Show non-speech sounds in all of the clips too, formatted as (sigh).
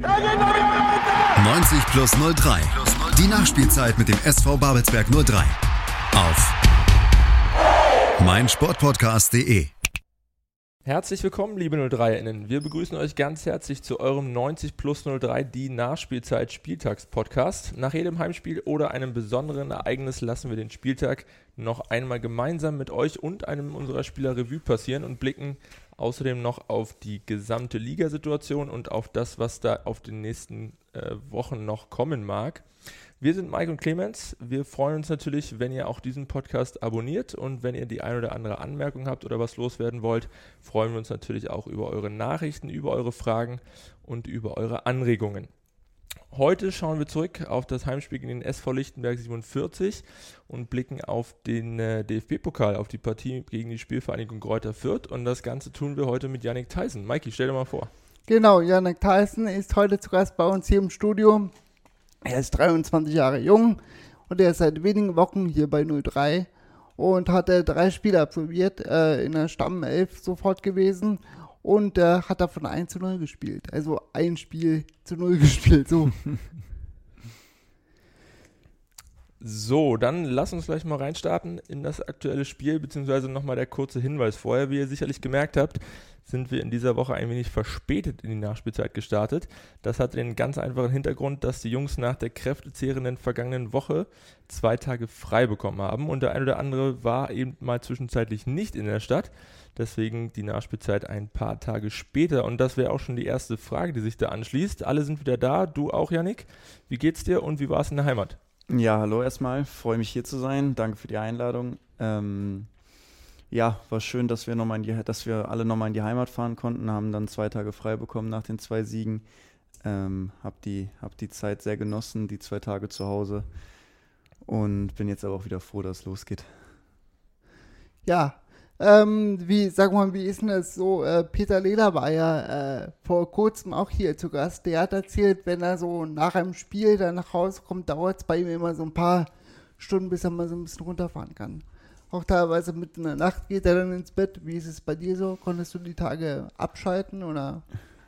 90 plus 03. Die Nachspielzeit mit dem SV Babelsberg 03. Auf meinsportpodcast.de. Herzlich willkommen, liebe 03-Innen. Wir begrüßen euch ganz herzlich zu eurem 90 plus 03 die Nachspielzeit Spieltagspodcast. Nach jedem Heimspiel oder einem besonderen Ereignis lassen wir den Spieltag noch einmal gemeinsam mit euch und einem unserer Spieler Revue passieren und blicken außerdem noch auf die gesamte Ligasituation und auf das, was da auf den nächsten äh, Wochen noch kommen mag. Wir sind Mike und Clemens. Wir freuen uns natürlich, wenn ihr auch diesen Podcast abonniert und wenn ihr die ein oder andere Anmerkung habt oder was loswerden wollt, freuen wir uns natürlich auch über eure Nachrichten, über eure Fragen und über eure Anregungen. Heute schauen wir zurück auf das Heimspiel gegen den SV Lichtenberg 47 und blicken auf den äh, DFB-Pokal, auf die Partie gegen die Spielvereinigung Kräuter Fürth. Und das Ganze tun wir heute mit Yannick Tyson. Mikey, stell dir mal vor. Genau, Yannick Tyson ist heute zu Gast bei uns hier im Studio. Er ist 23 Jahre jung und er ist seit wenigen Wochen hier bei 03 und hat äh, drei Spiele absolviert, äh, in der Stammelf sofort gewesen und äh, hat davon 1 zu 0 gespielt. Also ein Spiel zu 0 (laughs) gespielt, so. So, dann lass uns gleich mal reinstarten in das aktuelle Spiel, beziehungsweise nochmal der kurze Hinweis vorher. Wie ihr sicherlich gemerkt habt, sind wir in dieser Woche ein wenig verspätet in die Nachspielzeit gestartet. Das hat den ganz einfachen Hintergrund, dass die Jungs nach der kräftezehrenden vergangenen Woche zwei Tage frei bekommen haben und der eine oder andere war eben mal zwischenzeitlich nicht in der Stadt. Deswegen die Nachspielzeit ein paar Tage später. Und das wäre auch schon die erste Frage, die sich da anschließt. Alle sind wieder da, du auch, Yannick. Wie geht's dir und wie war es in der Heimat? Ja, hallo erstmal. Freue mich hier zu sein. Danke für die Einladung. Ähm, ja, war schön, dass wir, noch mal in die, dass wir alle nochmal in die Heimat fahren konnten, haben dann zwei Tage frei bekommen nach den zwei Siegen. Ähm, hab, die, hab die Zeit sehr genossen, die zwei Tage zu Hause und bin jetzt aber auch wieder froh, dass es losgeht. Ja, ähm, wie, sag mal, wie ist denn das so? Äh, Peter Lehler war ja äh, vor kurzem auch hier zu Gast. Der hat erzählt, wenn er so nach einem Spiel dann nach Hause kommt, dauert es bei ihm immer so ein paar Stunden, bis er mal so ein bisschen runterfahren kann auch teilweise mitten in der Nacht geht er dann ins Bett. Wie ist es bei dir so? Konntest du die Tage abschalten oder?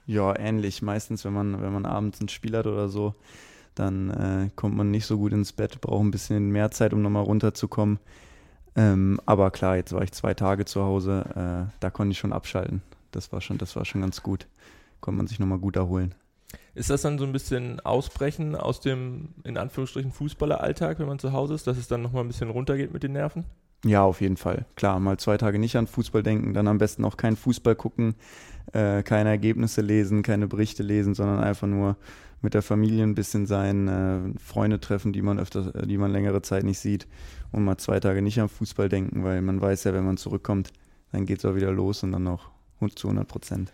Ja, ähnlich. Meistens, wenn man, wenn man abends ein Spiel hat oder so, dann äh, kommt man nicht so gut ins Bett, braucht ein bisschen mehr Zeit, um nochmal runterzukommen. Ähm, aber klar, jetzt war ich zwei Tage zu Hause, äh, da konnte ich schon abschalten. Das war schon, das war schon ganz gut. Konnte man sich nochmal gut erholen. Ist das dann so ein bisschen Ausbrechen aus dem, in Anführungsstrichen, Fußballeralltag, wenn man zu Hause ist, dass es dann nochmal ein bisschen runtergeht mit den Nerven? Ja, auf jeden Fall. Klar, mal zwei Tage nicht an Fußball denken, dann am besten auch keinen Fußball gucken, äh, keine Ergebnisse lesen, keine Berichte lesen, sondern einfach nur mit der Familie ein bisschen sein, äh, Freunde treffen, die man öfter, die man längere Zeit nicht sieht und mal zwei Tage nicht am Fußball denken, weil man weiß ja, wenn man zurückkommt, dann geht es auch wieder los und dann noch zu 100 Prozent.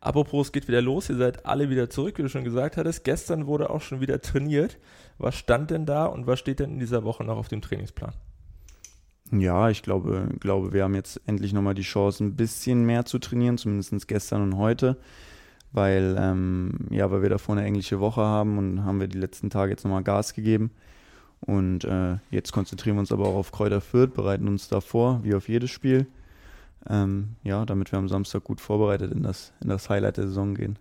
Apropos, es geht wieder los, ihr seid alle wieder zurück, wie du schon gesagt hattest. Gestern wurde auch schon wieder trainiert. Was stand denn da und was steht denn in dieser Woche noch auf dem Trainingsplan? Ja, ich glaube, glaube, wir haben jetzt endlich nochmal die Chance, ein bisschen mehr zu trainieren, zumindest gestern und heute, weil, ähm, ja, weil wir davor eine englische Woche haben und haben wir die letzten Tage jetzt nochmal Gas gegeben. Und äh, jetzt konzentrieren wir uns aber auch auf Kräuter Fürth, bereiten uns da vor, wie auf jedes Spiel. Ähm, ja, damit wir am Samstag gut vorbereitet in das, in das Highlight der Saison gehen.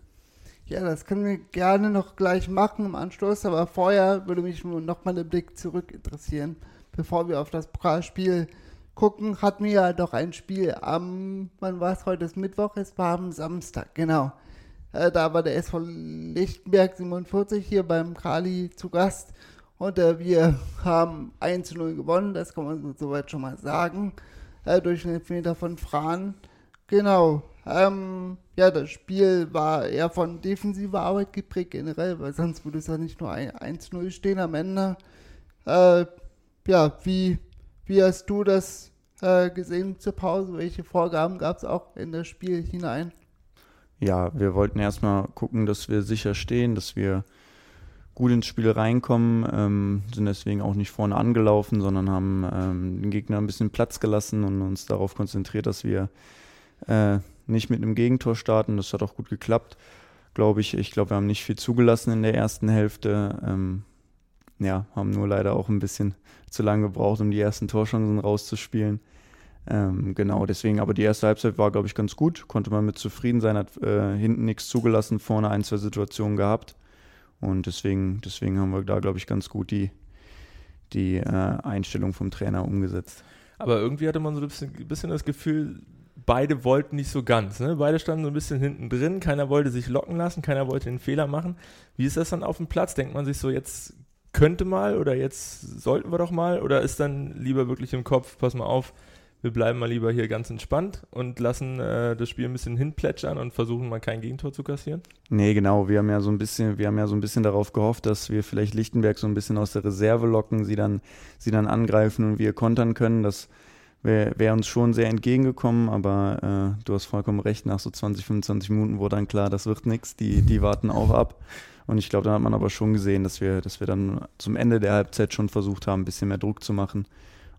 Ja, das können wir gerne noch gleich machen im Anschluss, aber vorher würde mich nur noch mal der Blick zurück interessieren bevor wir auf das Pokalspiel gucken, hatten wir ja doch ein Spiel am, wann war es heute, ist Mittwoch, es war am Samstag, genau. Äh, da war der SV Lichtenberg 47 hier beim Kali zu Gast und äh, wir haben 1 zu 0 gewonnen, das kann man soweit schon mal sagen, äh, durch den Elfmeter von Fran. Genau, ähm, ja, das Spiel war eher von defensiver Arbeit geprägt generell, weil sonst würde es ja nicht nur 1-0 stehen am Ende. Äh, ja, wie, wie hast du das äh, gesehen zur Pause? Welche Vorgaben gab es auch in das Spiel hinein? Ja, wir wollten erstmal gucken, dass wir sicher stehen, dass wir gut ins Spiel reinkommen, ähm, sind deswegen auch nicht vorne angelaufen, sondern haben ähm, den Gegner ein bisschen Platz gelassen und uns darauf konzentriert, dass wir äh, nicht mit einem Gegentor starten. Das hat auch gut geklappt, glaube ich. Ich glaube, wir haben nicht viel zugelassen in der ersten Hälfte. Ähm, ja, haben nur leider auch ein bisschen zu lange gebraucht, um die ersten Torchancen rauszuspielen. Ähm, genau, deswegen, aber die erste Halbzeit war, glaube ich, ganz gut. Konnte man mit zufrieden sein, hat äh, hinten nichts zugelassen, vorne ein, zwei Situationen gehabt. Und deswegen, deswegen haben wir da, glaube ich, ganz gut die, die äh, Einstellung vom Trainer umgesetzt. Aber irgendwie hatte man so ein bisschen, bisschen das Gefühl, beide wollten nicht so ganz. Ne? Beide standen so ein bisschen hinten drin, keiner wollte sich locken lassen, keiner wollte den Fehler machen. Wie ist das dann auf dem Platz? Denkt man sich so, jetzt könnte mal oder jetzt sollten wir doch mal? Oder ist dann lieber wirklich im Kopf, pass mal auf, wir bleiben mal lieber hier ganz entspannt und lassen äh, das Spiel ein bisschen hinplätschern und versuchen mal kein Gegentor zu kassieren? Nee, genau. Wir haben ja so ein bisschen, wir haben ja so ein bisschen darauf gehofft, dass wir vielleicht Lichtenberg so ein bisschen aus der Reserve locken, sie dann, sie dann angreifen und wir kontern können. Das wäre wär uns schon sehr entgegengekommen, aber äh, du hast vollkommen recht, nach so 20, 25 Minuten wurde dann klar, das wird nichts, die, die warten auch ab. Und ich glaube, da hat man aber schon gesehen, dass wir, dass wir dann zum Ende der Halbzeit schon versucht haben, ein bisschen mehr Druck zu machen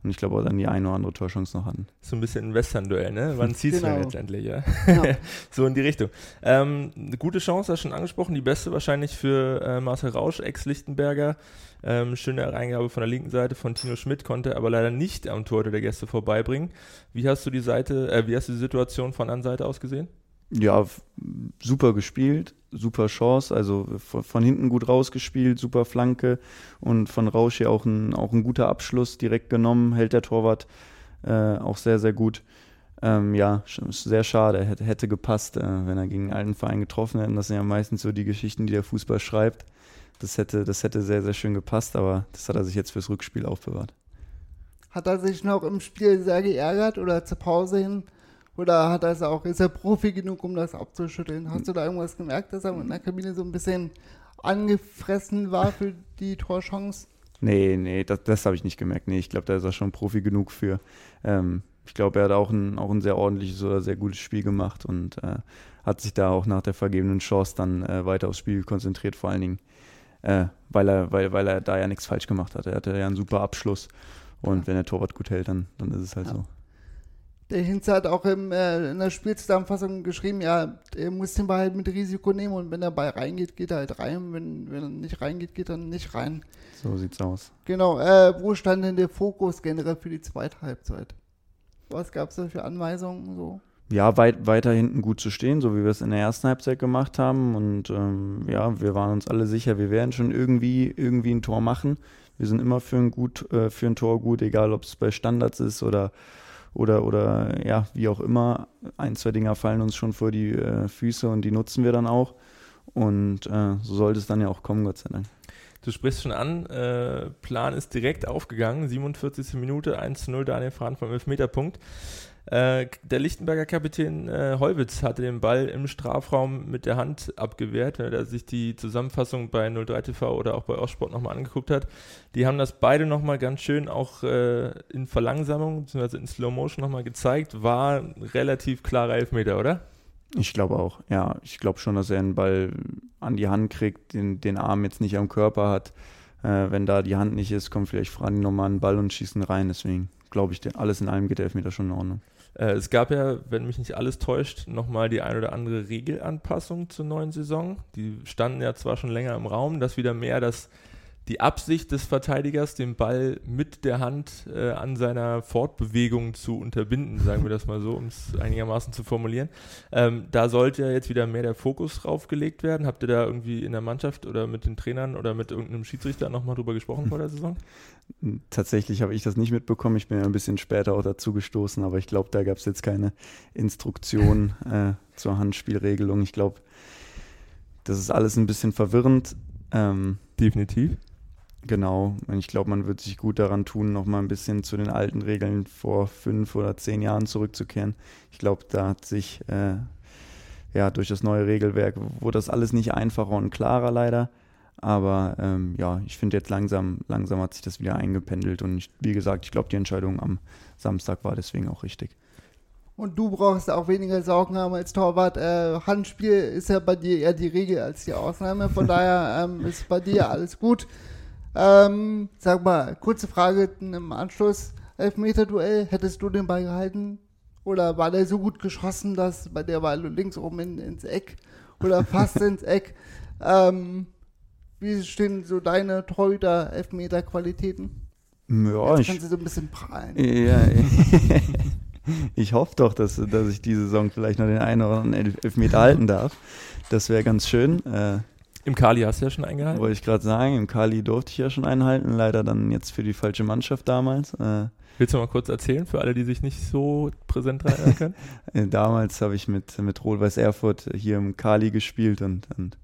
und ich glaube auch dann die eine oder andere Torchance noch hatten. So ein bisschen ein Western-Duell, ne? Wann (laughs) zieht es genau. letztendlich, ja? ja. (laughs) so in die Richtung. Ähm, eine gute Chance, hast du schon angesprochen, die beste wahrscheinlich für äh, Marcel Rausch, Ex-Lichtenberger. Ähm, schöne Reingabe von der linken Seite von Tino Schmidt, konnte aber leider nicht am Tor der Gäste vorbeibringen. Wie hast du die Seite, äh, wie hast du die Situation von Anseite aus gesehen? Ja, super gespielt, super Chance, also von, von, hinten gut rausgespielt, super Flanke und von Rausch hier auch ein, auch ein guter Abschluss direkt genommen, hält der Torwart äh, auch sehr, sehr gut. Ähm, ja, sehr schade, hätte, hätte gepasst, äh, wenn er gegen einen alten Verein getroffen hätte. Das sind ja meistens so die Geschichten, die der Fußball schreibt. Das hätte, das hätte sehr, sehr schön gepasst, aber das hat er sich jetzt fürs Rückspiel aufbewahrt. Hat er sich noch im Spiel sehr geärgert oder zur Pause hin oder hat er auch, ist er Profi genug, um das abzuschütteln? Hast du da irgendwas gemerkt, dass er in der Kabine so ein bisschen angefressen war für die Torchance? Nee, nee, das, das habe ich nicht gemerkt. Nee, ich glaube, da ist er schon Profi genug für. Ähm, ich glaube, er hat auch ein, auch ein sehr ordentliches oder sehr gutes Spiel gemacht und äh, hat sich da auch nach der vergebenen Chance dann äh, weiter aufs Spiel konzentriert, vor allen Dingen, äh, weil, er, weil, weil er da ja nichts falsch gemacht hat. Er hatte ja einen super Abschluss und ja. wenn der Torwart gut hält, dann, dann ist es halt ja. so der Hinz hat auch im, äh, in der Spielzusammenfassung geschrieben, ja, er muss den Ball halt mit Risiko nehmen und wenn der Ball reingeht, geht er halt rein. Wenn, wenn er nicht reingeht, geht er nicht rein. So sieht's aus. Genau, äh, wo stand denn der Fokus generell für die zweite Halbzeit? Was gab es da für Anweisungen so? Ja, weit, weiter hinten gut zu stehen, so wie wir es in der ersten Halbzeit gemacht haben. Und ähm, ja, wir waren uns alle sicher, wir werden schon irgendwie, irgendwie ein Tor machen. Wir sind immer für ein, gut, äh, für ein Tor gut, egal ob es bei Standards ist oder oder, oder ja, wie auch immer. Ein, zwei Dinger fallen uns schon vor die äh, Füße und die nutzen wir dann auch. Und äh, so sollte es dann ja auch kommen, Gott sei Dank. Du sprichst schon an, äh, Plan ist direkt aufgegangen, 47. Minute, 1-0, Daniel Frahn vom Elfmeterpunkt. Äh, der Lichtenberger Kapitän äh, Heuwitz hatte den Ball im Strafraum mit der Hand abgewehrt, wenn er sich die Zusammenfassung bei 03 TV oder auch bei Ostsport nochmal angeguckt hat. Die haben das beide nochmal ganz schön auch äh, in Verlangsamung bzw. in Slow Motion nochmal gezeigt. War ein relativ klarer Elfmeter, oder? Ich glaube auch, ja. Ich glaube schon, dass er einen Ball an die Hand kriegt, den, den Arm jetzt nicht am Körper hat. Äh, wenn da die Hand nicht ist, kommt vielleicht Frani nochmal einen Ball und schießen rein. Deswegen glaube ich, alles in allem geht der Elfmeter schon in Ordnung. Äh, es gab ja, wenn mich nicht alles täuscht, nochmal die ein oder andere Regelanpassung zur neuen Saison. Die standen ja zwar schon länger im Raum, dass wieder mehr das die Absicht des Verteidigers, den Ball mit der Hand äh, an seiner Fortbewegung zu unterbinden, sagen wir das mal so, um es einigermaßen zu formulieren. Ähm, da sollte ja jetzt wieder mehr der Fokus drauf gelegt werden. Habt ihr da irgendwie in der Mannschaft oder mit den Trainern oder mit irgendeinem Schiedsrichter nochmal drüber gesprochen vor der Saison? (laughs) Tatsächlich habe ich das nicht mitbekommen. Ich bin ja ein bisschen später auch dazu gestoßen, aber ich glaube, da gab es jetzt keine Instruktion (laughs) äh, zur Handspielregelung. Ich glaube, das ist alles ein bisschen verwirrend. Ähm, Definitiv. Genau, ich glaube, man wird sich gut daran tun, noch mal ein bisschen zu den alten Regeln vor fünf oder zehn Jahren zurückzukehren. Ich glaube, da hat sich äh, ja durch das neue Regelwerk, wurde das alles nicht einfacher und klarer leider. Aber ähm, ja, ich finde jetzt langsam, langsam hat sich das wieder eingependelt und ich, wie gesagt, ich glaube, die Entscheidung am Samstag war deswegen auch richtig. Und du brauchst auch weniger Sorgen haben als Torwart. Äh, Handspiel ist ja bei dir eher die Regel als die Ausnahme. Von (laughs) daher ähm, ist bei dir alles gut. Ähm, sag mal, kurze Frage im Anschluss. Elfmeter-Duell, hättest du den Ball gehalten? Oder war der so gut geschossen, dass bei der war links oben in, ins Eck oder fast ins (laughs) Eck? Ähm, wie stehen so deine Torhüter-Elfmeter-Qualitäten? Ja, Jetzt kannst du so ein bisschen prallen. Ja, (laughs) (laughs) ich hoffe doch, dass, dass ich diese Saison vielleicht noch den einen oder anderen Elfmeter halten darf. Das wäre ganz schön. Äh, Im Kali hast du ja schon eingehalten. Wollte ich gerade sagen, im Kali durfte ich ja schon einhalten, leider dann jetzt für die falsche Mannschaft damals. Äh, Willst du mal kurz erzählen, für alle, die sich nicht so präsent erinnern können? (laughs) Äh, damals habe ich mit, mit Rot-Weiß Erfurt hier im Kali gespielt und, und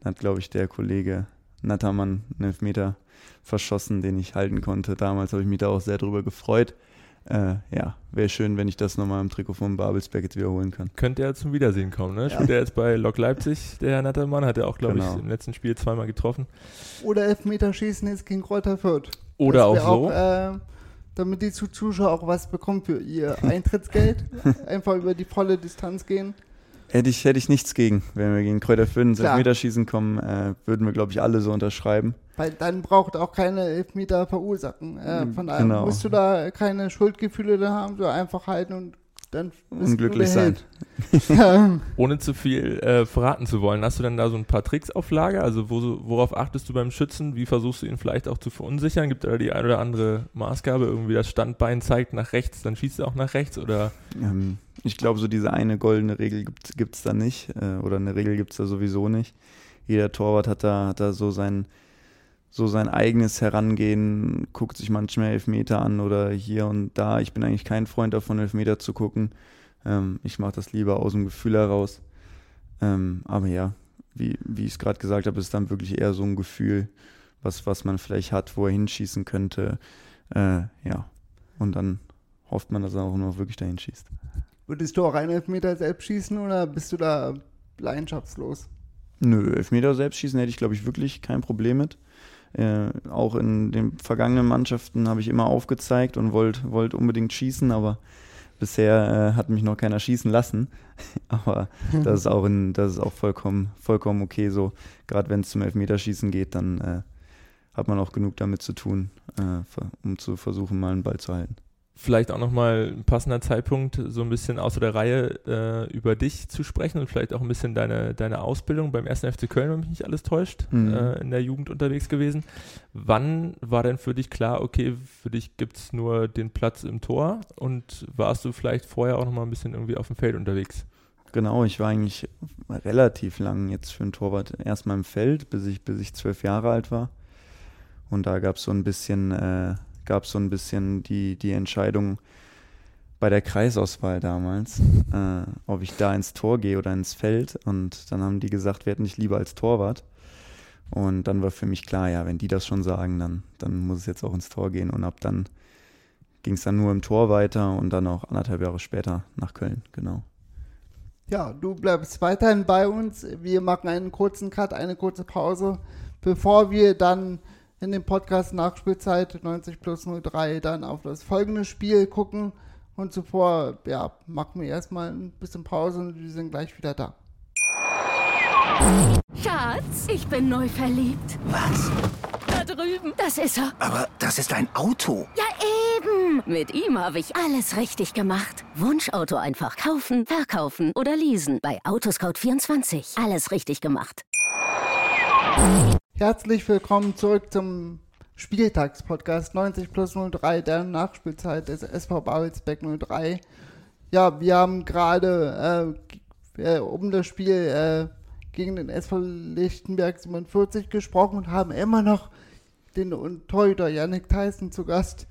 dann hat, glaube ich, der Kollege Nattermann einen Elfmeter verschossen, den ich halten konnte. Damals habe ich mich da auch sehr drüber gefreut. Äh, ja, wäre schön, wenn ich das nochmal im Trikot von Babelsberg jetzt wiederholen kann. Könnte er zum Wiedersehen kommen, ne? Spielt er jetzt bei Lok Leipzig, der Herr Nattermann, hat er auch, glaube Genau. ich, im letzten Spiel zweimal getroffen. Oder Elfmeterschießen ist gegen Kräuter Fürth. Oder Das auch so. äh, damit die Zu- Zuschauer auch was bekommen für ihr (laughs) Eintrittsgeld. Einfach über die volle Distanz gehen. Hätte ich, hätte ich nichts gegen. Wenn wir gegen Kräuter Fürth ins. Elfmeterschießen kommen, äh, würden wir, glaube ich, alle so unterschreiben. Weil dann braucht auch keine Elfmeter verursachen. Äh, von daher Genau. musst du da keine Schuldgefühle da haben, so einfach halten und dann bist du Unglücklich sein. (laughs) Ohne zu viel äh, verraten zu wollen, hast du denn da so ein paar Tricks auf Lager? Also wo, worauf achtest du beim Schützen? Wie versuchst du ihn vielleicht auch zu verunsichern? Gibt da die ein oder andere Maßgabe? Irgendwie das Standbein zeigt nach rechts, dann schießt er auch nach rechts? Oder Ähm, ich glaube, so diese eine goldene Regel gibt es da nicht. Äh, oder eine Regel gibt es da sowieso nicht. Jeder Torwart hat da, hat da so sein, so sein eigenes Herangehen, guckt sich manchmal Elfmeter an oder hier und da. Ich bin eigentlich kein Freund davon, Elfmeter zu gucken. Ähm, ich mache das lieber aus dem Gefühl heraus. Ähm, aber ja, wie, wie ich es gerade gesagt habe, ist dann wirklich eher so ein Gefühl, was, was man vielleicht hat, wo er hinschießen könnte. Äh, ja, und dann hofft man, dass er auch noch wirklich dahin schießt. Würdest du auch einen Elfmeter selbst schießen oder bist du da leidenschaftslos? Nö, Elfmeter selbst schießen hätte ich, glaube ich, wirklich kein Problem mit. Äh, auch in den vergangenen Mannschaften habe ich immer aufgezeigt und wollte wollt unbedingt schießen, aber bisher äh, hat mich noch keiner schießen lassen. (laughs) aber (laughs) das ist auch, in, das ist auch vollkommen, vollkommen okay so. Gerade wenn es zum Elfmeterschießen geht, dann äh, hat man auch genug damit zu tun, äh, um zu versuchen, mal einen Ball zu halten. Vielleicht auch nochmal ein passender Zeitpunkt, so ein bisschen außer der Reihe äh, über dich zu sprechen und vielleicht auch ein bisschen deine, deine Ausbildung beim 1. FC Köln, wenn mich nicht alles täuscht, Mhm. äh, in der Jugend unterwegs gewesen. Wann war denn für dich klar, okay, für dich gibt es nur den Platz im Tor und warst du vielleicht vorher auch nochmal ein bisschen irgendwie auf dem Feld unterwegs? Genau, ich war eigentlich relativ lang jetzt für einen Torwart erstmal im Feld, bis ich, bis ich zwölf Jahre alt war. Und da gab es so ein bisschen, äh, gab so ein bisschen die, die Entscheidung bei der Kreisauswahl damals, äh, ob ich da ins Tor gehe oder ins Feld. Und dann haben die gesagt, wir hätten dich lieber als Torwart. Und dann war für mich klar, ja, wenn die das schon sagen, dann, dann muss es jetzt auch ins Tor gehen. Und ab dann ging es dann nur im Tor weiter und dann auch anderthalb Jahre später nach Köln, genau. Ja, du bleibst weiterhin bei uns. Wir machen einen kurzen Cut, eine kurze Pause, bevor wir dann in dem Podcast Nachspielzeit 90 plus 03 dann auf das folgende Spiel gucken. Und zuvor, ja, machen wir erstmal ein bisschen Pause und wir sind gleich wieder da. Schatz, ich bin neu verliebt. Was? Da drüben. Das ist er. Aber das ist ein Auto. Ja, eben. Mit ihm habe ich alles richtig gemacht. Wunschauto einfach kaufen, verkaufen oder leasen. Bei Autoscout24. Alles richtig gemacht. Herzlich willkommen zurück zum Spieltagspodcast 90 plus 03 der Nachspielzeit des SV Babelsberg 03. Ja, wir haben gerade äh, äh, um das Spiel äh, gegen den SV Lichtenberg 47 gesprochen und haben immer noch den Torhüter Yannick Tyson zu Gast.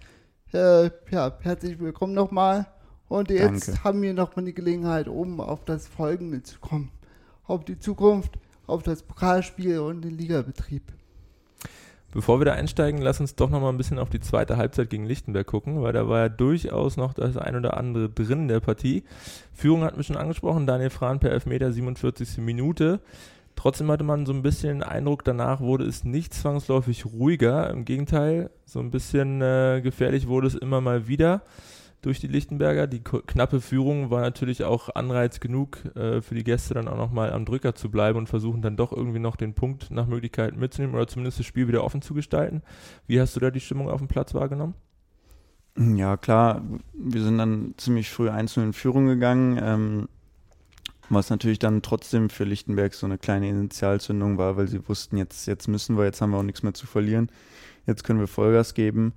Äh, ja, herzlich willkommen nochmal. Und jetzt Danke. haben wir nochmal die Gelegenheit, um auf das Folgende zu kommen. Auf die Zukunft, auf das Pokalspiel und den Ligabetrieb. Bevor wir da einsteigen, lass uns doch nochmal ein bisschen auf die zweite Halbzeit gegen Lichtenberg gucken, weil da war ja durchaus noch das ein oder andere drin in der Partie. Führung hatten wir schon angesprochen, Daniel Frahn per Elfmeter, 47. Minute. Trotzdem hatte man so ein bisschen den Eindruck, danach wurde es nicht zwangsläufig ruhiger. Im Gegenteil, so ein bisschen äh, gefährlich wurde es immer mal wieder durch die Lichtenberger. Die knappe Führung war natürlich auch Anreiz genug äh, für die Gäste dann auch nochmal am Drücker zu bleiben und versuchen dann doch irgendwie noch den Punkt nach Möglichkeit mitzunehmen oder zumindest das Spiel wieder offen zu gestalten. Wie hast du da die Stimmung auf dem Platz wahrgenommen? Ja, klar, wir sind dann ziemlich früh einzeln in Führung gegangen, ähm, was natürlich dann trotzdem für Lichtenberg so eine kleine Initialzündung war, weil sie wussten, jetzt, jetzt müssen wir, jetzt haben wir auch nichts mehr zu verlieren, jetzt können wir Vollgas geben.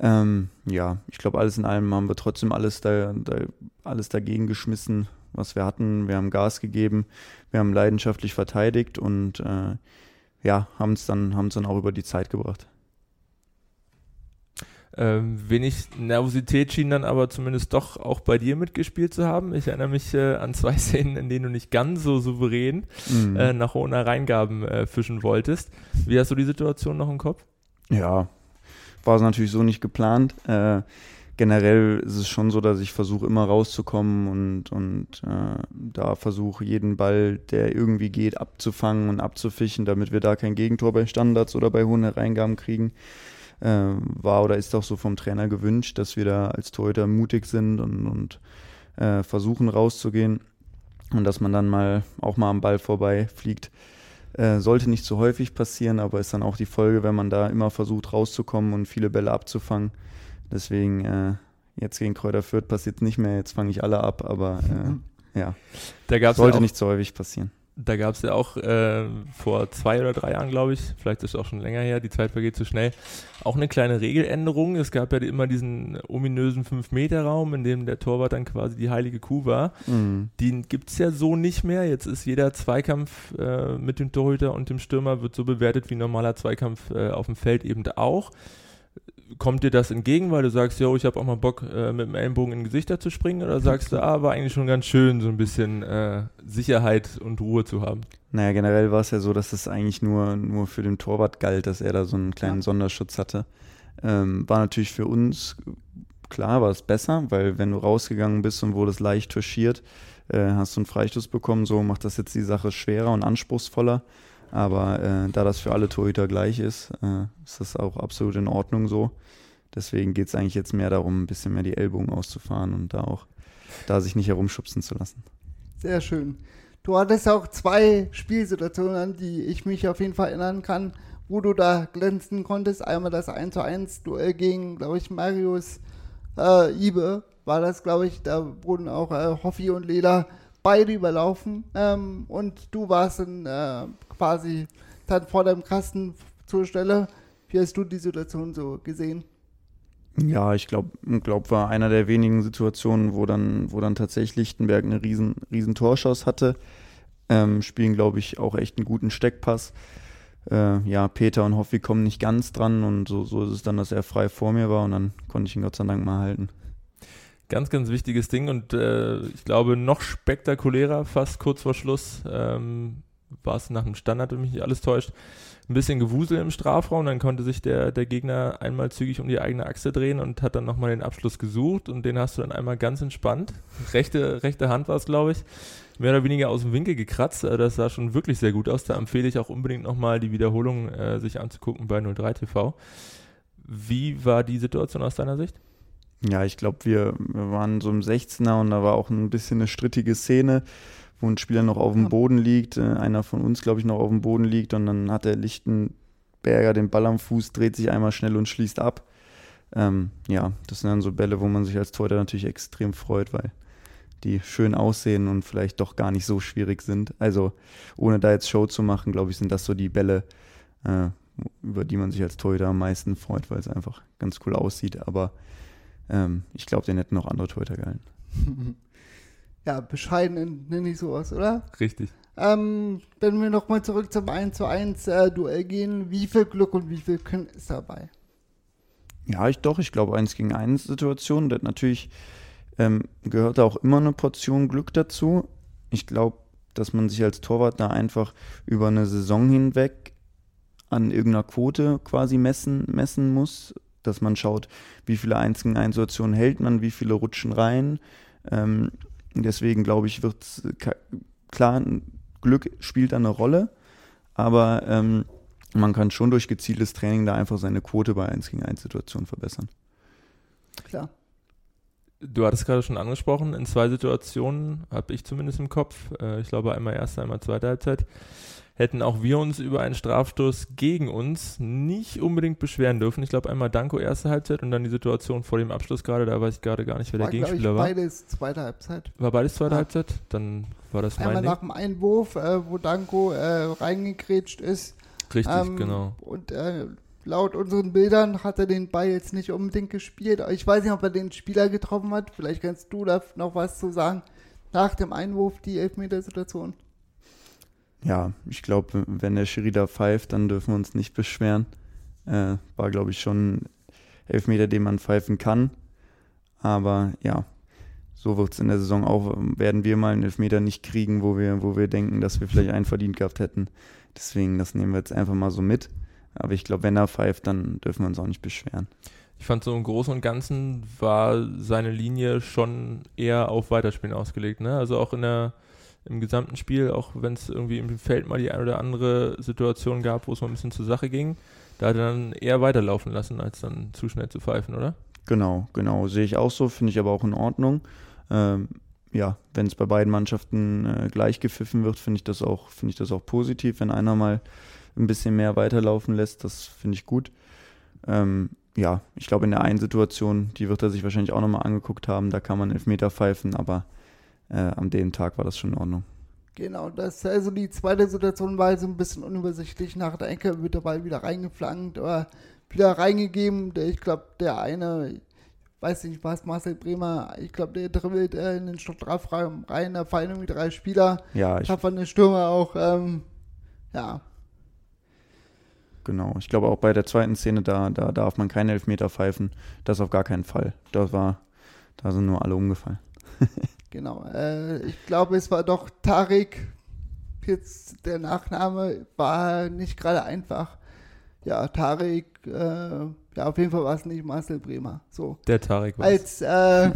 Ähm, ja, ich glaube, alles in allem haben wir trotzdem alles, da, da, alles dagegen geschmissen, was wir hatten. Wir haben Gas gegeben, wir haben leidenschaftlich verteidigt und äh, ja, haben es dann, dann auch über die Zeit gebracht. Ähm, wenig Nervosität schien dann aber zumindest doch auch bei dir mitgespielt zu haben. Ich erinnere mich äh, an zwei (laughs) Szenen, in denen du nicht ganz so souverän mhm. äh, nach ohne Reingaben äh, fischen wolltest. Wie hast du die Situation noch im Kopf? Ja, war es natürlich so nicht geplant. Äh, generell ist es schon so, dass ich versuche immer rauszukommen und, und äh, da versuche jeden Ball, der irgendwie geht, abzufangen und abzufischen, damit wir da kein Gegentor bei Standards oder bei hohen Reingaben kriegen äh, war oder ist auch so vom Trainer gewünscht, dass wir da als Torhüter mutig sind und, und äh, versuchen rauszugehen und dass man dann mal auch mal am Ball vorbei fliegt. Äh, sollte nicht so häufig passieren, aber ist dann auch die Folge, wenn man da immer versucht rauszukommen und viele Bälle abzufangen. Deswegen äh, jetzt gegen Kräuter Fürth passiert nicht mehr, jetzt fange ich alle ab, aber äh, (laughs) ja, sollte ja nicht so häufig passieren. Da gab es ja auch äh, vor zwei oder drei Jahren, glaube ich, vielleicht ist es auch schon länger her, die Zeit vergeht zu schnell, auch eine kleine Regeländerung. Es gab ja immer diesen ominösen 5-Meter-Raum, in dem der Torwart dann quasi die heilige Kuh war. Mhm. Den gibt es ja so nicht mehr. Jetzt ist jeder Zweikampf äh, mit dem Torhüter und dem Stürmer wird so bewertet wie ein normaler Zweikampf äh, auf dem Feld eben auch kommt dir das entgegen, weil du sagst, yo, ich habe auch mal Bock, äh, mit dem Ellenbogen in Gesichter zu springen? Oder sagst du, ah, war eigentlich schon ganz schön, so ein bisschen äh, Sicherheit und Ruhe zu haben? Naja, generell war es ja so, dass es eigentlich nur, nur für den Torwart galt, dass er da so einen kleinen ja. Sonderschutz hatte. Ähm, war natürlich für uns, klar, war es besser, weil wenn du rausgegangen bist und wurdest leicht touchiert, äh, hast du einen Freistoß bekommen, so macht das jetzt die Sache schwerer und anspruchsvoller. Aber äh, da das für alle Torhüter gleich ist, äh, ist das auch absolut in Ordnung so. Deswegen geht es eigentlich jetzt mehr darum, ein bisschen mehr die Ellbogen auszufahren und da auch da sich nicht herumschubsen zu lassen. Sehr schön. Du hattest auch zwei Spielsituationen, an die ich mich auf jeden Fall erinnern kann, wo du da glänzen konntest. Einmal das 1 zu 1 Duell gegen, glaube ich, Marius äh, Ibe war das, glaube ich. Da wurden auch äh, Hoffi und Leder beide überlaufen. Ähm, und du warst dann äh, quasi dann vor deinem Kasten zur Stelle. Wie hast du die Situation so gesehen? Ja, ich glaube, glaub, war einer der wenigen Situationen, wo dann, wo dann tatsächlich Lichtenberg eine riesen, riesen Torschuss hatte. Ähm, spielen, glaube ich, auch echt einen guten Steckpass. Äh, ja, Peter und Hoffi kommen nicht ganz dran und so, so ist es dann, dass er frei vor mir war und dann konnte ich ihn Gott sei Dank mal halten. Ganz, ganz wichtiges Ding und äh, ich glaube noch spektakulärer, fast kurz vor Schluss, ähm, war es nach dem Standard, wenn mich nicht alles täuscht, ein bisschen Gewusel im Strafraum. Dann konnte sich der, der Gegner einmal zügig um die eigene Achse drehen und hat dann nochmal den Abschluss gesucht und den hast du dann einmal ganz entspannt. (laughs) Rechte, rechte Hand war es, glaube ich, mehr oder weniger aus dem Winkel gekratzt. Äh, das sah schon wirklich sehr gut aus. Da empfehle ich auch unbedingt nochmal die Wiederholung äh, sich anzugucken bei 03 TV. Wie war die Situation aus deiner Sicht? Ja, ich glaube, wir, wir waren so im 16er und da war auch ein bisschen eine strittige Szene, wo ein Spieler noch auf dem Boden liegt, äh, einer von uns, glaube ich, noch auf dem Boden liegt und dann hat der Lichtenberger den Ball am Fuß, dreht sich einmal schnell und schließt ab. Ähm, ja, das sind dann so Bälle, wo man sich als Torhüter natürlich extrem freut, weil die schön aussehen und vielleicht doch gar nicht so schwierig sind. Also ohne da jetzt Show zu machen, glaube ich, sind das so die Bälle, äh, über die man sich als Torhüter am meisten freut, weil es einfach ganz cool aussieht. Aber ähm, ich glaube, den hätten noch andere Torhüter gehalten. (laughs) Ja, bescheiden nenne ich sowas, oder? Richtig. Ähm, wenn wir nochmal zurück zum 1 zu 1 äh, Duell gehen, wie viel Glück und wie viel Können ist dabei? Ja, ich doch, ich glaube 1 gegen 1 Situation, das natürlich ähm, gehört da auch immer eine Portion Glück dazu. Ich glaube, dass man sich als Torwart da einfach über eine Saison hinweg an irgendeiner Quote quasi messen, messen muss dass man schaut, wie viele 1 gegen 1 Situationen hält man, wie viele rutschen rein. Ähm, deswegen glaube ich, wird klar, Glück spielt da eine Rolle, aber ähm, man kann schon durch gezieltes Training da einfach seine Quote bei 1 gegen 1 Situationen verbessern. Klar. Du hattest gerade schon angesprochen, in zwei Situationen habe ich zumindest im Kopf, äh, ich glaube einmal erste, einmal zweite Halbzeit, hätten auch wir uns über einen Strafstoß gegen uns nicht unbedingt beschweren dürfen. Ich glaube einmal Danko erste Halbzeit und dann die Situation vor dem Abschluss gerade, da weiß ich gerade gar nicht, wer war, der Gegenspieler war. Beides zweite Halbzeit. War beides zweite ja. Halbzeit? Dann war das Einmal nach dem Einwurf, äh, wo Danko äh, reingekrätscht ist. Richtig, ähm, genau. Und äh, laut unseren Bildern hat er den Ball jetzt nicht unbedingt gespielt. Ich weiß nicht, ob er den Spieler getroffen hat. Vielleicht kannst du da noch was zu sagen. Nach dem Einwurf, die Elfmetersituation. Ja, ich glaube, wenn der Schiri da pfeift, dann dürfen wir uns nicht beschweren. Äh, war, glaube ich, schon Elfmeter, den man pfeifen kann. Aber ja, so wird es in der Saison auch, werden wir mal einen Elfmeter nicht kriegen, wo wir, wo wir denken, dass wir vielleicht einen verdient gehabt hätten. Deswegen, das nehmen wir jetzt einfach mal so mit. Aber ich glaube, wenn er pfeift, dann dürfen wir uns auch nicht beschweren. Ich fand so im Großen und Ganzen war seine Linie schon eher auf Weiterspielen ausgelegt. Ne? Also auch in der, im gesamten Spiel, auch wenn es irgendwie im Feld mal die eine oder andere Situation gab, wo es mal ein bisschen zur Sache ging, da hat er dann eher weiterlaufen lassen, als dann zu schnell zu pfeifen, oder? Genau, genau. Sehe ich auch so, finde ich aber auch in Ordnung. Ähm, ja, wenn es bei beiden Mannschaften äh, gleich gepfiffen wird, finde ich das auch, finde ich das auch positiv. Wenn einer mal ein bisschen mehr weiterlaufen lässt, das finde ich gut. Ähm, ja, ich glaube, in der einen Situation, die wird er sich wahrscheinlich auch nochmal angeguckt haben, da kann man Elfmeter pfeifen, aber äh, an dem Tag war das schon in Ordnung. Genau, das also die zweite Situation war so ein bisschen unübersichtlich. Nach der Ecke wird der Ball wieder reingeflankt oder wieder reingegeben. Ich glaube, der eine, weiß nicht was, Marcel Bremer, ich glaube, der dribbelt äh, in den Strafraum rein, da fallen irgendwie drei Spieler. Ja, ich, Schafft eine Stürmer auch, ähm, ja, genau. Ich glaube auch bei der zweiten Szene, da, da darf man keinen Elfmeter pfeifen. Das auf gar keinen Fall. Das war, da sind nur alle umgefallen. (laughs) Genau, äh, ich glaube, es war doch Tarek. Jetzt der Nachname war nicht gerade einfach. Ja, Tarek, äh, ja, auf jeden Fall war es nicht Marcel Bremer. So. Der Tarek war Als, äh,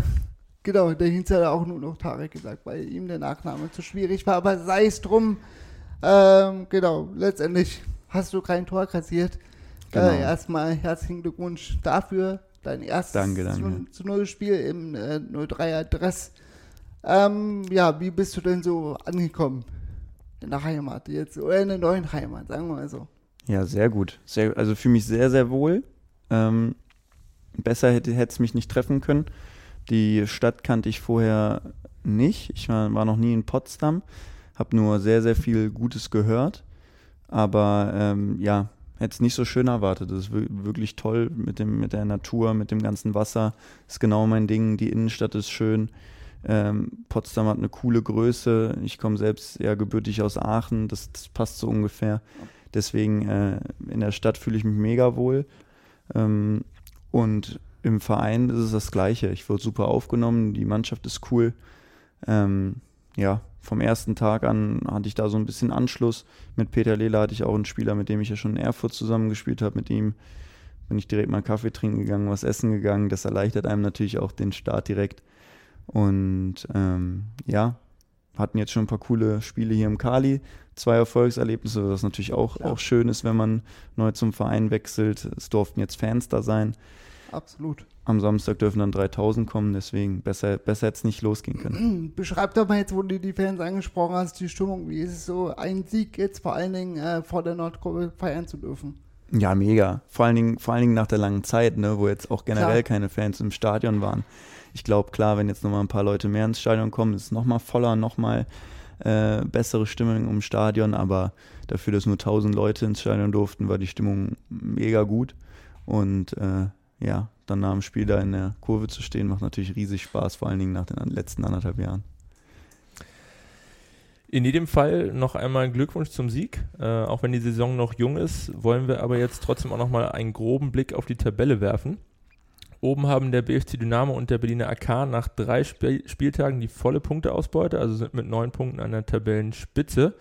genau, der Hinz hat auch nur noch Tarek gesagt, weil ihm der Nachname zu schwierig war, aber sei es drum. Ähm, genau, letztendlich hast du kein Tor kassiert. Genau. Äh, erstmal herzlichen Glückwunsch dafür. Dein erstes Danke, danke. zu, zu Null Spiel im äh, 03er Dress. Ähm, ja, wie bist du denn so angekommen in der Heimat jetzt oder in der neuen Heimat, sagen wir mal so? Ja, sehr gut. Sehr, also fühle mich sehr, sehr wohl. Ähm, besser hätte es mich nicht treffen können. Die Stadt kannte ich vorher nicht. Ich war, war noch nie in Potsdam, habe nur sehr, sehr viel Gutes gehört. Aber ähm, ja, hätte es nicht so schön erwartet. Das ist wir- wirklich toll mit, dem, mit der Natur, mit dem ganzen Wasser. Ist genau mein Ding. Die Innenstadt ist schön. Ähm, Potsdam hat eine coole Größe. Ich komme selbst ja gebürtig aus Aachen. Das, das passt so ungefähr. Deswegen äh, in der Stadt fühle ich mich mega wohl. Ähm, und im Verein ist es das Gleiche. Ich wurde super aufgenommen. Die Mannschaft ist cool. Ähm, ja, vom ersten Tag an hatte ich da so ein bisschen Anschluss. Mit Peter Lehler hatte ich auch einen Spieler, mit dem ich ja schon in Erfurt zusammengespielt habe. Mit ihm bin ich direkt mal Kaffee trinken gegangen, was essen gegangen. Das erleichtert einem natürlich auch den Start direkt. Und ähm, ja, hatten jetzt schon ein paar coole Spiele hier im Kali. Zwei Erfolgserlebnisse, was natürlich auch, auch schön ist, wenn man neu zum Verein wechselt. Es durften jetzt Fans da sein. Absolut. Am Samstag dürfen dann 3000 kommen, deswegen besser, besser hätte es nicht losgehen können. (clears throat) Beschreib doch mal jetzt, wo du die Fans angesprochen hast, die Stimmung. Wie ist es so, einen Sieg jetzt vor allen Dingen äh, vor der Nordkurve feiern zu dürfen? Ja, mega. Vor allen Dingen, vor allen Dingen nach der langen Zeit, ne, wo jetzt auch generell Klar. keine Fans im Stadion waren. Ich glaube, klar, wenn jetzt nochmal ein paar Leute mehr ins Stadion kommen, ist es nochmal voller, nochmal äh, bessere Stimmung im Stadion, aber dafür, dass nur 1000 Leute ins Stadion durften, war die Stimmung mega gut. Und äh, ja, dann nach dem Spiel da in der Kurve zu stehen, macht natürlich riesig Spaß, vor allen Dingen nach den letzten anderthalb Jahren. In jedem Fall noch einmal Glückwunsch zum Sieg. Äh, auch wenn die Saison noch jung ist, wollen wir aber jetzt trotzdem auch noch mal einen groben Blick auf die Tabelle werfen. Oben haben der BFC Dynamo und der Berliner AK nach drei Spiel Spieltagen die volle Punkteausbeute, also sind mit neun Punkten an der Tabellenspitze.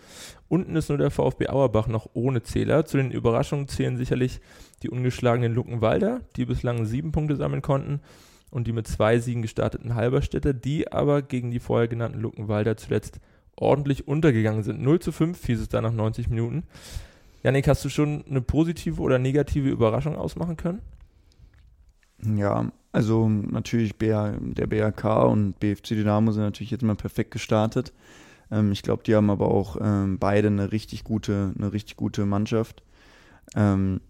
Unten ist nur der VfB Auerbach noch ohne Zähler. Zu den Überraschungen zählen sicherlich die ungeschlagenen Luckenwalder, die bislang sieben Punkte sammeln konnten und die mit zwei Siegen gestarteten Halberstädter, die aber gegen die vorher genannten Luckenwalder zuletzt ordentlich untergegangen sind. 0 zu 5 hieß es da nach 90 Minuten. Janik, hast du schon eine positive oder negative Überraschung ausmachen können? Ja, also natürlich BR, der BRK und BFC Dynamo sind natürlich jetzt mal perfekt gestartet. Ähm, ich glaube, die haben aber auch ähm, beide eine richtig gute, eine richtig gute Mannschaft. Ähm,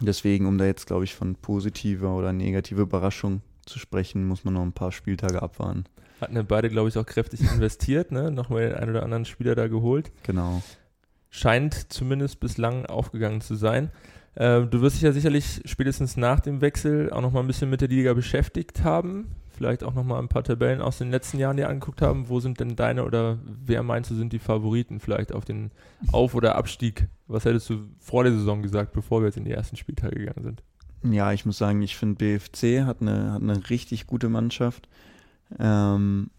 deswegen, um da jetzt, glaube ich, von positiver oder negativer Überraschung zu sprechen, muss man noch ein paar Spieltage abwarten. Hatten ja beide, glaube ich, auch kräftig investiert, ne? Nochmal den einen oder anderen Spieler da geholt. Genau. scheint zumindest bislang aufgegangen zu sein. Äh, du wirst dich ja sicherlich spätestens nach dem Wechsel auch nochmal ein bisschen mit der Liga beschäftigt haben. Vielleicht auch nochmal ein paar Tabellen aus den letzten Jahren dir angeguckt haben. Wo sind denn deine oder wer meinst du sind die Favoriten vielleicht auf den Auf- oder Abstieg? Was hättest du vor der Saison gesagt, bevor wir jetzt in die ersten Spieltage gegangen sind? Ja, ich muss sagen, ich finde BFC hat eine, hat eine richtig gute Mannschaft. Ähm,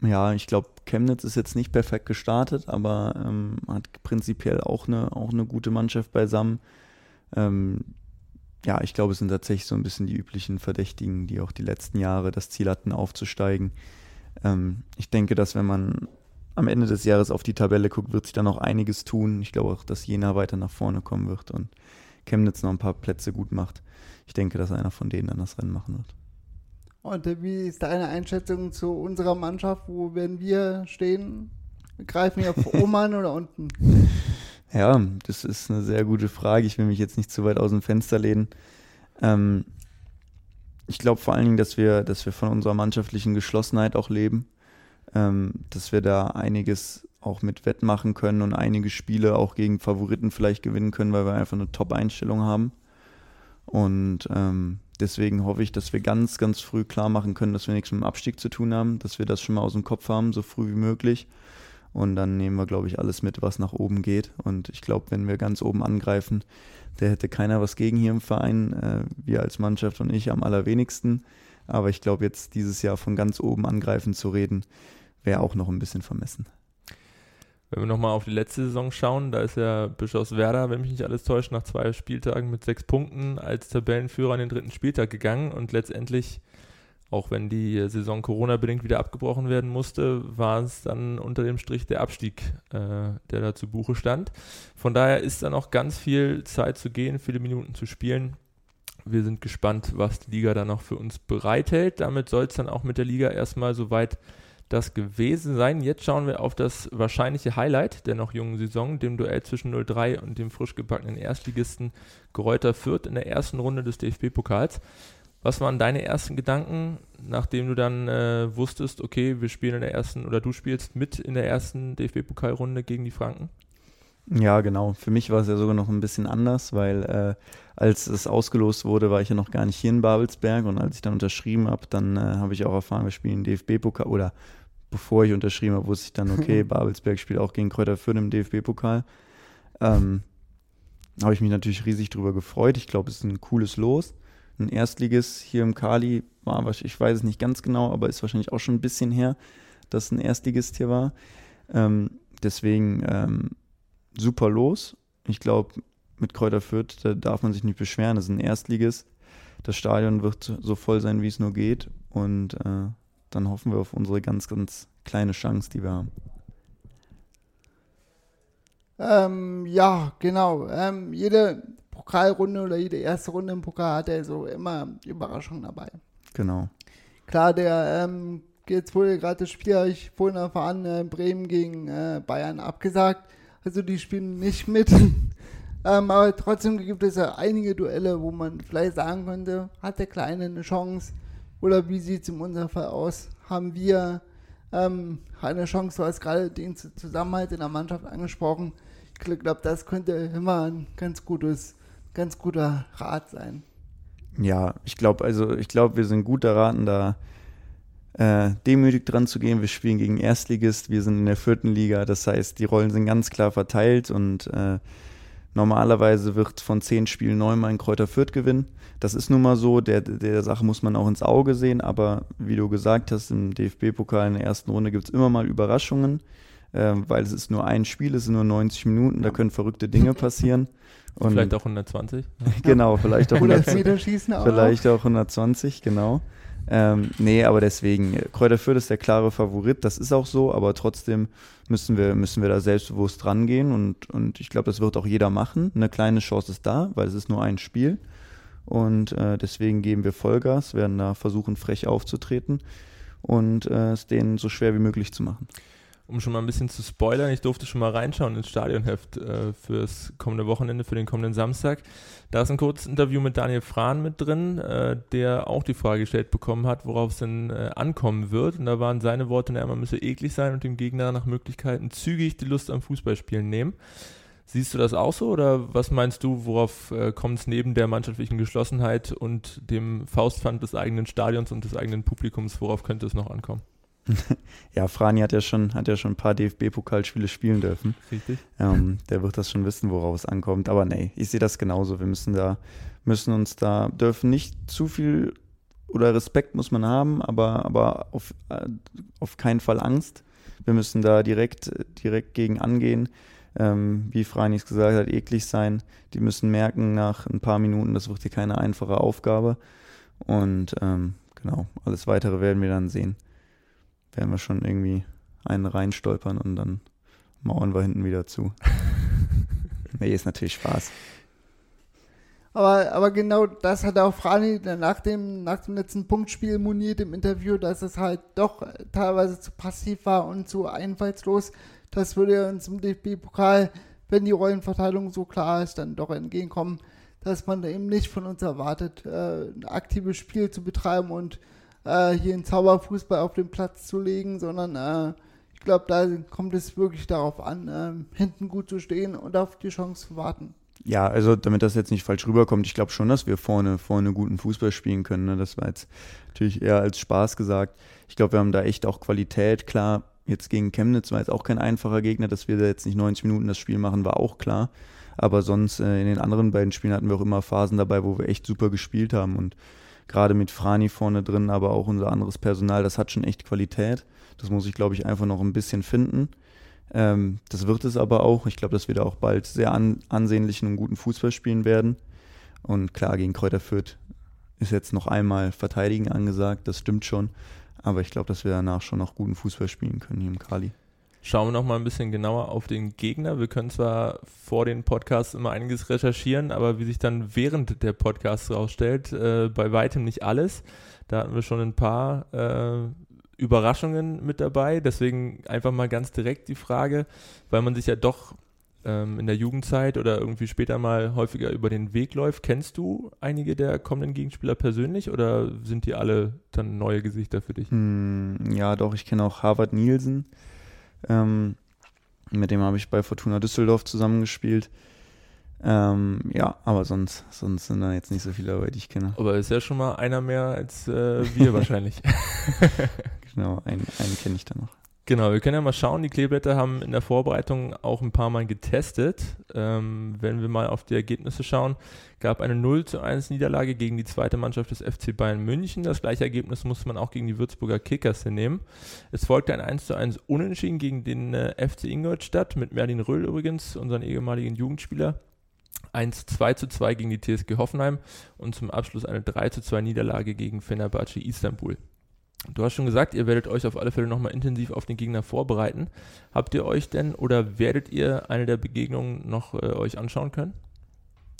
ja, ich glaube, Chemnitz ist jetzt nicht perfekt gestartet, aber ähm, hat prinzipiell auch eine, auch eine gute Mannschaft beisammen. Ähm, ja, ich glaube, es sind tatsächlich so ein bisschen die üblichen Verdächtigen, die auch die letzten Jahre das Ziel hatten, aufzusteigen. Ähm, ich denke, dass wenn man am Ende des Jahres auf die Tabelle guckt, wird sich da noch einiges tun. Ich glaube auch, dass Jena weiter nach vorne kommen wird und Chemnitz noch ein paar Plätze gut macht. Ich denke, dass einer von denen dann das Rennen machen wird. Und äh, wie ist deine Einschätzung zu unserer Mannschaft? Wo werden wir stehen? Greifen wir auf oben an oder unten? (laughs) Ja, das ist eine sehr gute Frage. Ich will mich jetzt nicht zu weit aus dem Fenster lehnen. Ähm, ich glaube vor allen Dingen, dass wir, dass wir von unserer mannschaftlichen Geschlossenheit auch leben, ähm, dass wir da einiges auch mit wettmachen können und einige Spiele auch gegen Favoriten vielleicht gewinnen können, weil wir einfach eine Top-Einstellung haben. Und ähm, deswegen hoffe ich, dass wir ganz, ganz früh klar machen können, dass wir nichts mit dem Abstieg zu tun haben, dass wir das schon mal aus dem Kopf haben, so früh wie möglich. Und dann nehmen wir, glaube ich, alles mit, was nach oben geht. Und ich glaube, wenn wir ganz oben angreifen, der hätte keiner was gegen hier im Verein. Äh, wir als Mannschaft und ich am allerwenigsten. Aber ich glaube, jetzt dieses Jahr von ganz oben angreifen zu reden, wäre auch noch ein bisschen vermessen. Wenn wir nochmal auf die letzte Saison schauen, da ist ja Bischofswerda, wenn mich nicht alles täuscht, nach zwei Spieltagen mit sechs Punkten als Tabellenführer an den dritten Spieltag gegangen und letztendlich, auch wenn die Saison Corona-bedingt wieder abgebrochen werden musste, war es dann unter dem Strich der Abstieg, äh, der da zu Buche stand. Von daher ist dann auch ganz viel Zeit zu gehen, viele Minuten zu spielen. Wir sind gespannt, was die Liga da noch für uns bereithält. Damit soll es dann auch mit der Liga erstmal soweit das gewesen sein. Jetzt schauen wir auf das wahrscheinliche Highlight der noch jungen Saison, dem Duell zwischen 03 und dem frisch gebackenen Erstligisten Gräuter Fürth in der ersten Runde des DFB-Pokals. Was waren deine ersten Gedanken, nachdem du dann äh, wusstest, okay, wir spielen in der ersten oder du spielst mit in der ersten DFB-Pokalrunde gegen die Franken? Ja, genau. Für mich war es ja sogar noch ein bisschen anders, weil äh, als es ausgelost wurde, war ich ja noch gar nicht hier in Babelsberg und als ich dann unterschrieben habe, dann äh, habe ich auch erfahren, wir spielen DFB-Pokal oder bevor ich unterschrieben habe, wusste ich dann, okay, (laughs) Babelsberg spielt auch gegen Kräuter Fürth im DFB-Pokal. Ähm, habe ich mich natürlich riesig drüber gefreut. Ich glaube, es ist ein cooles Los. Ein Erstliges hier im Kali war, ich weiß es nicht ganz genau, aber ist wahrscheinlich auch schon ein bisschen her, dass ein Erstligist hier war. Ähm, deswegen ähm, super los. Ich glaube, mit Kräuter Fürth, da darf man sich nicht beschweren. Das ist ein Erstliges. Das Stadion wird so voll sein, wie es nur geht. Und äh, dann hoffen wir auf unsere ganz, ganz kleine Chance, die wir haben. Ähm, ja, genau. Ähm, jede Pokalrunde oder jede erste Runde im Pokal hat er so immer Überraschungen dabei. Genau. Klar, der ähm, jetzt wurde gerade das Spiel, habe ich vorhin erfahren, äh, Bremen gegen äh, Bayern abgesagt. Also die spielen nicht mit. (laughs) ähm, aber trotzdem gibt es ja einige Duelle, wo man vielleicht sagen könnte, hat der Kleine eine Chance. Oder wie sieht es in unserem Fall aus? Haben wir ähm, eine Chance, du hast gerade den Zusammenhalt in der Mannschaft angesprochen. Ich glaube, das könnte immer ein ganz gutes, ganz guter Rat sein. Ja, ich glaube, also ich glaube, wir sind gut daran, da äh, demütig dran zu gehen. Wir spielen gegen Erstligist, wir sind in der vierten Liga, das heißt, die Rollen sind ganz klar verteilt und äh, normalerweise wird von zehn Spielen neunmal ein Kräuter Fürth gewinnen. Das ist nun mal so, der, der Sache muss man auch ins Auge sehen, aber wie du gesagt hast, im DFB-Pokal in der ersten Runde gibt es immer mal Überraschungen, äh, weil es ist nur ein Spiel, es sind nur 90 Minuten, da können verrückte Dinge passieren. (laughs) Und vielleicht auch 120. (laughs) genau, vielleicht auch, 100, schießen auch vielleicht auch 120, genau. Ähm, nee, aber deswegen, Kräuter Fürth ist der klare Favorit, das ist auch so, aber trotzdem müssen wir, müssen wir da selbstbewusst rangehen und, und ich glaube, das wird auch jeder machen. Eine kleine Chance ist da, weil es ist nur ein Spiel. Und äh, deswegen geben wir Vollgas, werden da versuchen, frech aufzutreten und äh, es denen so schwer wie möglich zu machen. Um schon mal ein bisschen zu spoilern, ich durfte schon mal reinschauen ins Stadionheft äh, fürs kommende Wochenende, für den kommenden Samstag. Da ist ein kurzes Interview mit Daniel Frahn mit drin, äh, der auch die Frage gestellt bekommen hat, worauf es denn äh, ankommen wird. Und da waren seine Worte, naja, man müsse eklig sein und dem Gegner nach Möglichkeiten zügig die Lust am Fußballspielen nehmen. Siehst du das auch so oder was meinst du, worauf äh, kommt es neben der mannschaftlichen Geschlossenheit und dem Faustpfand des eigenen Stadions und des eigenen Publikums, worauf könnte es noch ankommen? (laughs) ja, Frani hat ja schon, hat ja schon ein paar DFB-Pokalspiele spielen dürfen. Richtig. Ähm, der wird das schon wissen, worauf es ankommt. Aber nee, ich sehe das genauso. Wir müssen da, müssen uns da, dürfen nicht zu viel oder Respekt muss man haben, aber, aber auf, äh, auf keinen Fall Angst. Wir müssen da direkt, direkt gegen angehen. Ähm, wie Franis gesagt hat, eklig sein. Die müssen merken nach ein paar Minuten, das wird hier keine einfache Aufgabe. Und ähm, genau, alles weitere werden wir dann sehen werden wir schon irgendwie einen reinstolpern und dann mauern wir hinten wieder zu. (laughs) nee, ist natürlich Spaß. Aber, aber genau das hat auch Frani nach dem, nach dem letzten Punktspiel moniert im Interview, dass es halt doch teilweise zu passiv war und zu einfallslos. Das würde uns im DFB-Pokal, wenn die Rollenverteilung so klar ist, dann doch entgegenkommen, dass man eben nicht von uns erwartet, äh, ein aktives Spiel zu betreiben und äh, hier einen Zauberfußball auf den Platz zu legen, sondern äh, ich glaube, da kommt es wirklich darauf an, äh, hinten gut zu stehen und auf die Chance zu warten. Ja, also damit das jetzt nicht falsch rüberkommt, ich glaube schon, dass wir vorne, vorne guten Fußball spielen können. Ne? Das war jetzt natürlich eher als Spaß gesagt. Ich glaube, wir haben da echt auch Qualität. Klar, jetzt gegen Chemnitz war jetzt auch kein einfacher Gegner, dass wir da jetzt nicht 90 Minuten das Spiel machen, war auch klar. Aber sonst äh, in den anderen beiden Spielen hatten wir auch immer Phasen dabei, wo wir echt super gespielt haben. Und gerade mit Frani vorne drin, aber auch unser anderes Personal, das hat schon echt Qualität. Das muss ich, glaube ich, einfach noch ein bisschen finden. Ähm, das wird es aber auch. Ich glaube, dass wir da auch bald sehr an, ansehnlichen und guten Fußball spielen werden. Und klar, gegen Kräuter Fürth ist jetzt noch einmal Verteidigen angesagt, das stimmt schon. Aber ich glaube, dass wir danach schon noch guten Fußball spielen können hier im Kali. Schauen wir noch mal ein bisschen genauer auf den Gegner. Wir können zwar vor den Podcasts immer einiges recherchieren, aber wie sich dann während der Podcasts herausstellt, äh, bei weitem nicht alles. Da hatten wir schon ein paar äh, Überraschungen mit dabei. Deswegen einfach mal ganz direkt die Frage, weil man sich ja doch ähm, in der Jugendzeit oder irgendwie später mal häufiger über den Weg läuft. Kennst du einige der kommenden Gegenspieler persönlich oder sind die alle dann neue Gesichter für dich? Hm, ja, doch, ich kenne auch Harvard Nielsen. Ähm, mit dem habe ich bei Fortuna Düsseldorf zusammengespielt. Ähm, ja, aber sonst, sonst sind da jetzt nicht so viele dabei, die ich kenne. Aber ist ja schon mal einer mehr als äh, wir wahrscheinlich. (laughs) genau, einen, einen kenne ich da noch. Genau, wir können ja mal schauen. Die Kleeblätter haben in der Vorbereitung auch ein paar Mal getestet. Ähm, wenn wir mal auf die Ergebnisse schauen, gab eine 0 zu 1 Niederlage gegen die zweite Mannschaft des FC Bayern München. Das gleiche Ergebnis musste man auch gegen die Würzburger Kickers hinnehmen. Es folgte ein 1 zu 1 Unentschieden gegen den äh, FC Ingolstadt mit Merlin Röhl übrigens, unseren ehemaligen Jugendspieler. 1 2 zu 2 gegen die TSG Hoffenheim und zum Abschluss eine 3 zu 2 Niederlage gegen Fenerbahce Istanbul. Du hast schon gesagt, ihr werdet euch auf alle Fälle nochmal intensiv auf den Gegner vorbereiten. Habt ihr euch denn oder werdet ihr eine der Begegnungen noch äh, euch anschauen können?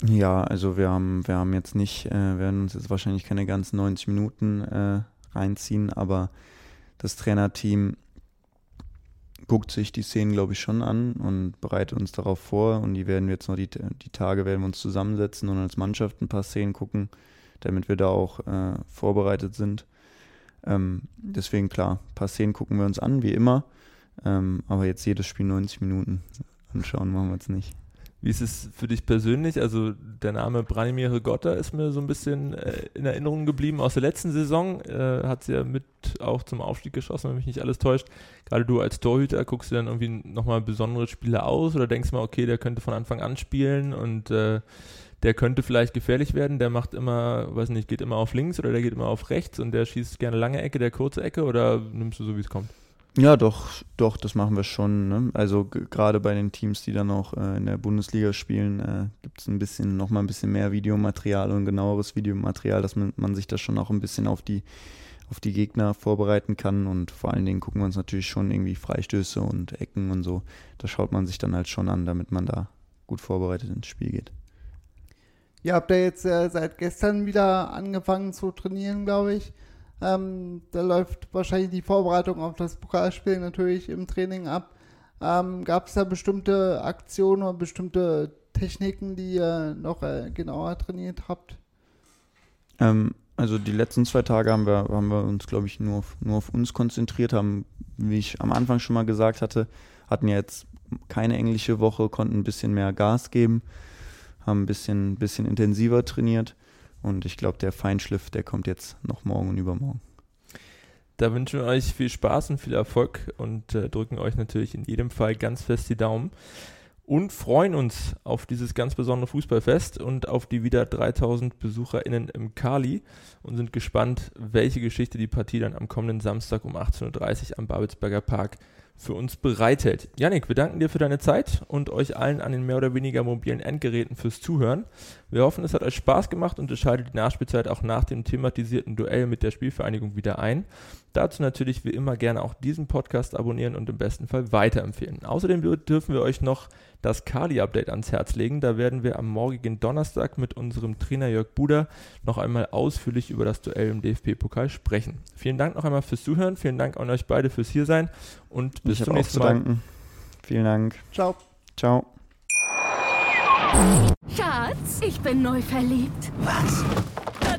Ja, also wir haben, wir haben jetzt nicht, äh, werden uns jetzt wahrscheinlich keine ganzen 90 Minuten äh, reinziehen, aber das Trainerteam guckt sich die Szenen, glaube ich, schon an und bereitet uns darauf vor. Und die werden wir jetzt noch die, die Tage werden wir uns zusammensetzen und als Mannschaft ein paar Szenen gucken, damit wir da auch äh, vorbereitet sind. Ähm, deswegen klar, ein paar Szenen gucken wir uns an, wie immer. Ähm, aber jetzt jedes Spiel 90 Minuten anschauen machen wir es nicht. Wie ist es für dich persönlich? Also der Name Branimir Rigotta ist mir so ein bisschen äh, in Erinnerung geblieben aus der letzten Saison. Äh, hat sie ja mit auch zum Aufstieg geschossen, wenn mich nicht alles täuscht. Gerade du als Torhüter guckst du dann irgendwie nochmal besondere Spiele aus oder denkst mal, okay, der könnte von Anfang an spielen und äh, der könnte vielleicht gefährlich werden, der macht immer, weiß nicht, geht immer auf links oder der geht immer auf rechts und der schießt gerne lange Ecke, der kurze Ecke oder nimmst du so, wie es kommt? Ja, doch, doch, das machen wir schon. Ne? Also gerade bei den Teams, die dann noch äh, in der Bundesliga spielen, äh, gibt es ein bisschen, noch mal ein bisschen mehr Videomaterial und genaueres Videomaterial, dass man, man sich da schon auch ein bisschen auf die, auf die Gegner vorbereiten kann. Und vor allen Dingen gucken wir uns natürlich schon irgendwie Freistöße und Ecken und so. Das schaut man sich dann halt schon an, damit man da gut vorbereitet ins Spiel geht. Ihr habt ja jetzt äh, seit gestern wieder angefangen zu trainieren, glaube ich. Ähm, da läuft wahrscheinlich die Vorbereitung auf das Pokalspiel natürlich im Training ab. Ähm, Gab es da bestimmte Aktionen oder bestimmte Techniken, die ihr noch äh, genauer trainiert habt? Ähm, also die letzten zwei Tage haben wir, haben wir uns, glaube ich, nur auf, nur auf uns konzentriert, haben, wie ich am Anfang schon mal gesagt hatte, hatten jetzt keine englische Woche, konnten ein bisschen mehr Gas geben, haben ein bisschen, bisschen intensiver trainiert und ich glaube, der Feinschliff, der kommt jetzt noch morgen und übermorgen. Da wünschen wir euch viel Spaß und viel Erfolg und äh, drücken euch natürlich in jedem Fall ganz fest die Daumen und freuen uns auf dieses ganz besondere Fußballfest und auf die wieder 3000 BesucherInnen im Kali und sind gespannt, welche Geschichte die Partie dann am kommenden Samstag um 18.30 Uhr am Babelsberger Park für uns bereithält. Janik, wir danken dir für deine Zeit und euch allen an den mehr oder weniger mobilen Endgeräten fürs Zuhören. Wir hoffen, es hat euch Spaß gemacht und ihr schaltet die Nachspielzeit auch nach dem thematisierten Duell mit der Spielvereinigung wieder ein. Dazu natürlich wie immer gerne auch diesen Podcast abonnieren und im besten Fall weiterempfehlen. Außerdem dürfen wir euch noch das Kali-Update ans Herz legen. Da werden wir am morgigen Donnerstag mit unserem Trainer Jörg Buder noch einmal ausführlich über das Duell im DFB-Pokal sprechen. Vielen Dank noch einmal fürs Zuhören. Vielen Dank an euch beide fürs Hiersein und bis ich zum nächsten auch zu Mal. danken. Vielen Dank. Ciao. Ciao. Schatz, ich bin neu verliebt. Was?